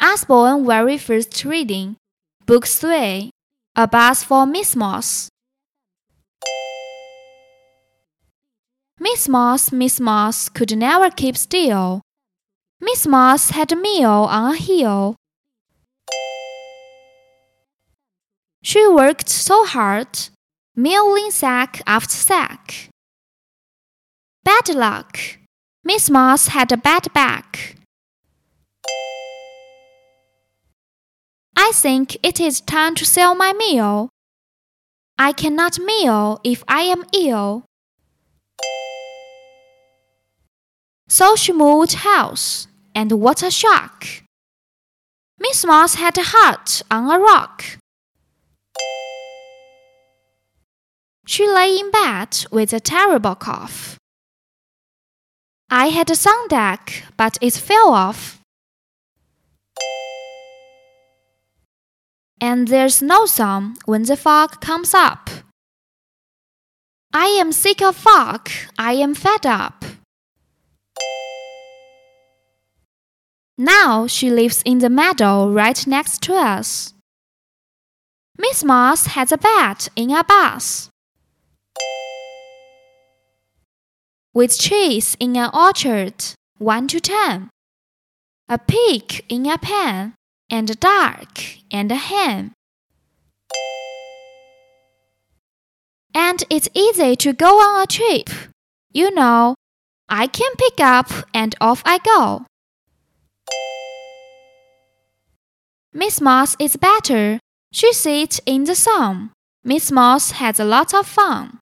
Usborne very first reading, Book 3, A Bus for Miss Moss. Miss Moss, Miss Moss could never keep still. Miss Moss had a meal on a hill. She worked so hard, milling sack after sack. Bad luck. Miss Moss had a bad back. I think it is time to sell my meal. I cannot meal if I am ill. So she moved house, and what a shock! Miss Moss had a hut on a rock. She lay in bed with a terrible cough. I had a sun deck, but it fell off. And there's no sun when the fog comes up. I am sick of fog, I am fed up. Now she lives in the meadow right next to us. Miss Moss has a bed in a bus. With cheese in an orchard, 1 to 10. A pig in a pen, and a duck and a hen. And it's easy to go on a trip. You know, I can pick up and off I go. Miss Moss is better. She sits in the sun. Miss Moss has a lot of fun.